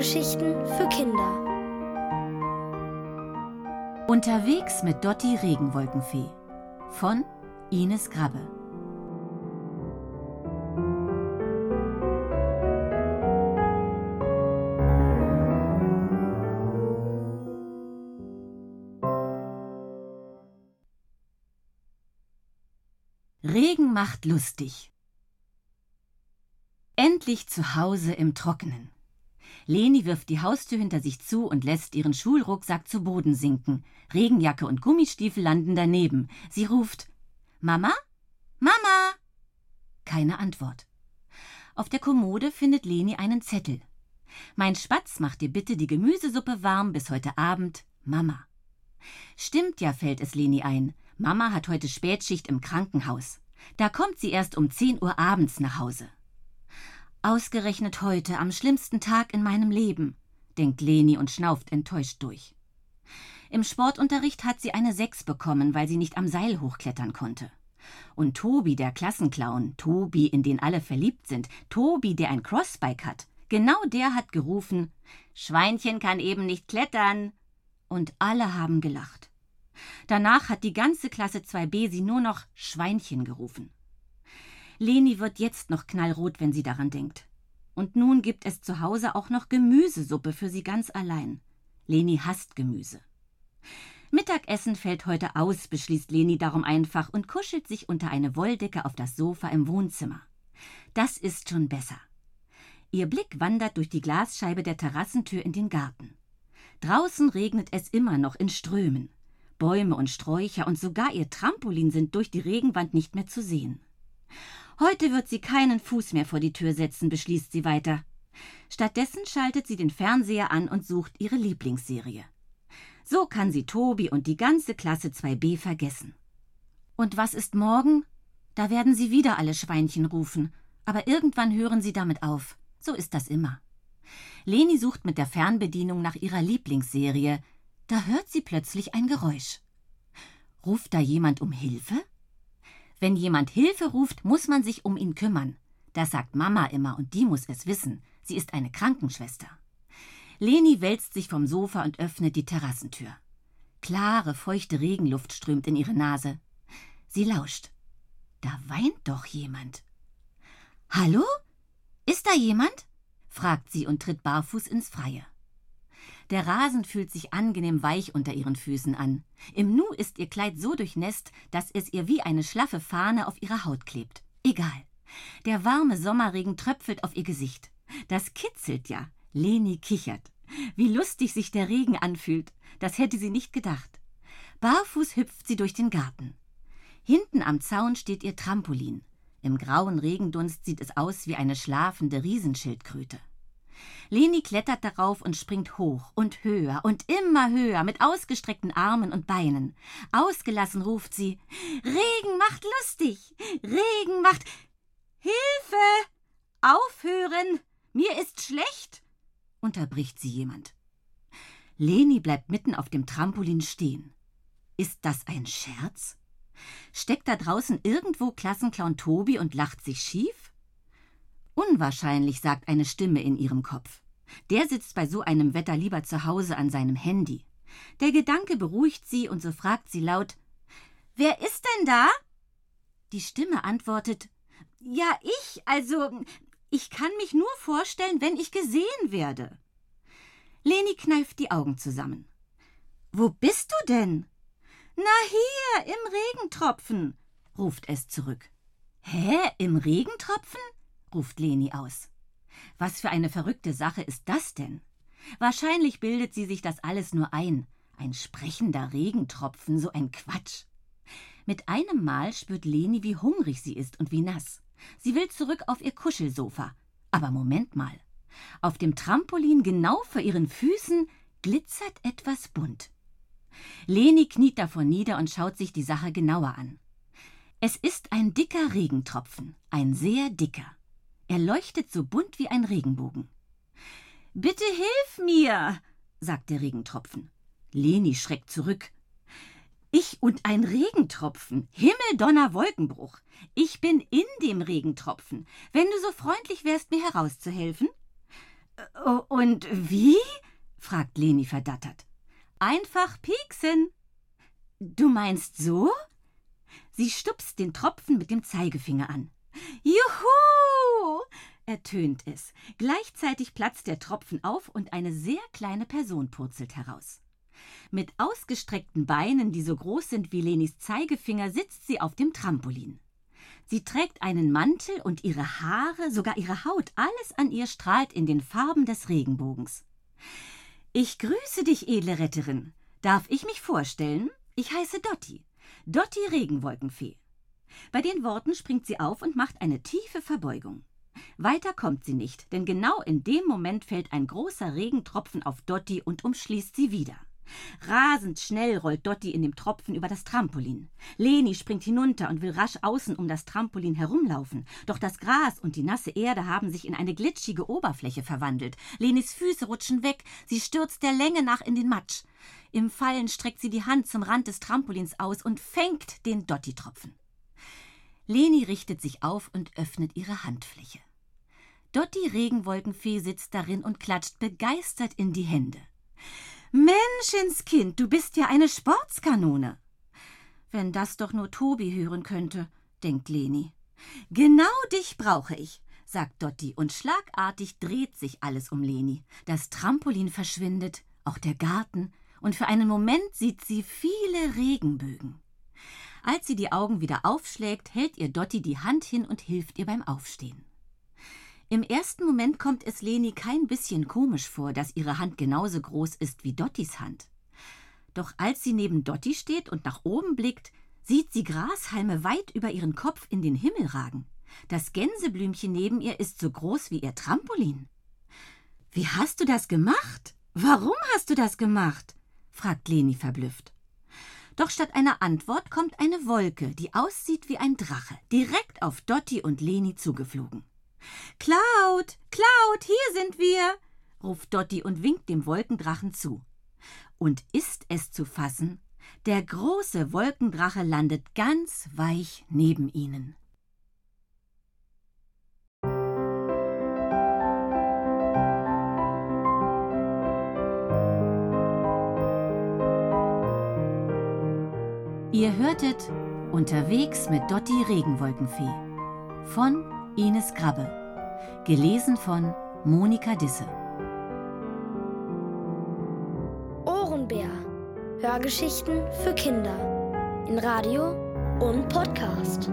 Hörgeschichten für Kinder. Unterwegs mit Dotti Regenwolkenfee von Ines Grabbe. Regen macht lustig. Endlich zu Hause im Trockenen. Leni wirft die Haustür hinter sich zu und lässt ihren Schulrucksack zu Boden sinken. Regenjacke und Gummistiefel landen daneben. Sie ruft Mama? Mama? Keine Antwort. Auf der Kommode findet Leni einen Zettel. Mein Spatz macht dir bitte die Gemüsesuppe warm bis heute Abend, Mama. Stimmt ja, fällt es Leni ein. Mama hat heute Spätschicht im Krankenhaus. Da kommt sie erst um 10 Uhr abends nach Hause. Ausgerechnet heute, am schlimmsten Tag in meinem Leben, denkt Leni und schnauft enttäuscht durch. Im Sportunterricht hat sie eine Sechs bekommen, weil sie nicht am Seil hochklettern konnte. Und Tobi, der Klassenclown, Tobi, in den alle verliebt sind, Tobi, der ein Crossbike hat, genau der hat gerufen: Schweinchen kann eben nicht klettern. Und alle haben gelacht. Danach hat die ganze Klasse 2b sie nur noch Schweinchen gerufen. Leni wird jetzt noch knallrot, wenn sie daran denkt. Und nun gibt es zu Hause auch noch Gemüsesuppe für sie ganz allein. Leni hasst Gemüse. Mittagessen fällt heute aus, beschließt Leni darum einfach und kuschelt sich unter eine Wolldecke auf das Sofa im Wohnzimmer. Das ist schon besser. Ihr Blick wandert durch die Glasscheibe der Terrassentür in den Garten. Draußen regnet es immer noch in Strömen. Bäume und Sträucher und sogar ihr Trampolin sind durch die Regenwand nicht mehr zu sehen. Heute wird sie keinen Fuß mehr vor die Tür setzen, beschließt sie weiter. Stattdessen schaltet sie den Fernseher an und sucht ihre Lieblingsserie. So kann sie Tobi und die ganze Klasse 2b vergessen. Und was ist morgen? Da werden sie wieder alle Schweinchen rufen, aber irgendwann hören sie damit auf. So ist das immer. Leni sucht mit der Fernbedienung nach ihrer Lieblingsserie. Da hört sie plötzlich ein Geräusch. Ruft da jemand um Hilfe? Wenn jemand Hilfe ruft, muss man sich um ihn kümmern. Das sagt Mama immer und die muss es wissen. Sie ist eine Krankenschwester. Leni wälzt sich vom Sofa und öffnet die Terrassentür. Klare, feuchte Regenluft strömt in ihre Nase. Sie lauscht. Da weint doch jemand. Hallo? Ist da jemand? fragt sie und tritt barfuß ins Freie. Der Rasen fühlt sich angenehm weich unter ihren Füßen an. Im Nu ist ihr Kleid so durchnässt, dass es ihr wie eine schlaffe Fahne auf ihrer Haut klebt. Egal. Der warme Sommerregen tröpfelt auf ihr Gesicht. Das kitzelt ja. Leni kichert. Wie lustig sich der Regen anfühlt. Das hätte sie nicht gedacht. Barfuß hüpft sie durch den Garten. Hinten am Zaun steht ihr Trampolin. Im grauen Regendunst sieht es aus wie eine schlafende Riesenschildkröte. Leni klettert darauf und springt hoch und höher und immer höher mit ausgestreckten Armen und Beinen. Ausgelassen ruft sie Regen macht lustig. Regen macht Hilfe. Aufhören. Mir ist schlecht. unterbricht sie jemand. Leni bleibt mitten auf dem Trampolin stehen. Ist das ein Scherz? Steckt da draußen irgendwo Klassenclown Tobi und lacht sich schief? Unwahrscheinlich, sagt eine Stimme in ihrem Kopf. Der sitzt bei so einem Wetter lieber zu Hause an seinem Handy. Der Gedanke beruhigt sie und so fragt sie laut Wer ist denn da? Die Stimme antwortet Ja, ich, also ich kann mich nur vorstellen, wenn ich gesehen werde. Leni kneift die Augen zusammen. Wo bist du denn? Na hier, im Regentropfen, ruft es zurück. Hä, im Regentropfen? Ruft Leni aus. Was für eine verrückte Sache ist das denn? Wahrscheinlich bildet sie sich das alles nur ein. Ein sprechender Regentropfen, so ein Quatsch. Mit einem Mal spürt Leni, wie hungrig sie ist und wie nass. Sie will zurück auf ihr Kuschelsofa. Aber Moment mal. Auf dem Trampolin genau vor ihren Füßen glitzert etwas bunt. Leni kniet davor nieder und schaut sich die Sache genauer an. Es ist ein dicker Regentropfen, ein sehr dicker. Er leuchtet so bunt wie ein Regenbogen. Bitte hilf mir, sagt der Regentropfen. Leni schreckt zurück. Ich und ein Regentropfen. Himmel, Wolkenbruch. Ich bin in dem Regentropfen. Wenn du so freundlich wärst, mir herauszuhelfen. Und wie? fragt Leni verdattert. Einfach pieksen. Du meinst so? Sie stupst den Tropfen mit dem Zeigefinger an. Juhu! Ertönt es. Gleichzeitig platzt der Tropfen auf und eine sehr kleine Person purzelt heraus. Mit ausgestreckten Beinen, die so groß sind wie Lenis Zeigefinger, sitzt sie auf dem Trampolin. Sie trägt einen Mantel und ihre Haare, sogar ihre Haut, alles an ihr strahlt in den Farben des Regenbogens. Ich grüße dich, edle Retterin. Darf ich mich vorstellen? Ich heiße Dotti. Dotti Regenwolkenfee. Bei den Worten springt sie auf und macht eine tiefe Verbeugung. Weiter kommt sie nicht, denn genau in dem Moment fällt ein großer Regentropfen auf Dotti und umschließt sie wieder. Rasend schnell rollt Dotti in dem Tropfen über das Trampolin. Leni springt hinunter und will rasch außen um das Trampolin herumlaufen. Doch das Gras und die nasse Erde haben sich in eine glitschige Oberfläche verwandelt. Lenis Füße rutschen weg. Sie stürzt der Länge nach in den Matsch. Im Fallen streckt sie die Hand zum Rand des Trampolins aus und fängt den Dotti-Tropfen. Leni richtet sich auf und öffnet ihre Handfläche. Dotti Regenwolkenfee sitzt darin und klatscht begeistert in die Hände. Menschenskind, du bist ja eine Sportskanone. Wenn das doch nur Tobi hören könnte, denkt Leni. Genau dich brauche ich, sagt Dotti, und schlagartig dreht sich alles um Leni. Das Trampolin verschwindet, auch der Garten, und für einen Moment sieht sie viele Regenbögen. Als sie die Augen wieder aufschlägt, hält ihr Dotti die Hand hin und hilft ihr beim Aufstehen. Im ersten Moment kommt es Leni kein bisschen komisch vor, dass ihre Hand genauso groß ist wie Dottis Hand. Doch als sie neben Dotti steht und nach oben blickt, sieht sie Grashalme weit über ihren Kopf in den Himmel ragen. Das Gänseblümchen neben ihr ist so groß wie ihr Trampolin. Wie hast du das gemacht? Warum hast du das gemacht? fragt Leni verblüfft. Doch statt einer Antwort kommt eine Wolke, die aussieht wie ein Drache, direkt auf Dotti und Leni zugeflogen. Cloud, Cloud, hier sind wir, ruft Dotti und winkt dem Wolkendrachen zu. Und ist es zu fassen, der große Wolkendrache landet ganz weich neben ihnen. Ihr hörtet Unterwegs mit Dotti Regenwolkenfee von Ines Grabbe. Gelesen von Monika Disse. Ohrenbär. Hörgeschichten für Kinder. In Radio und Podcast.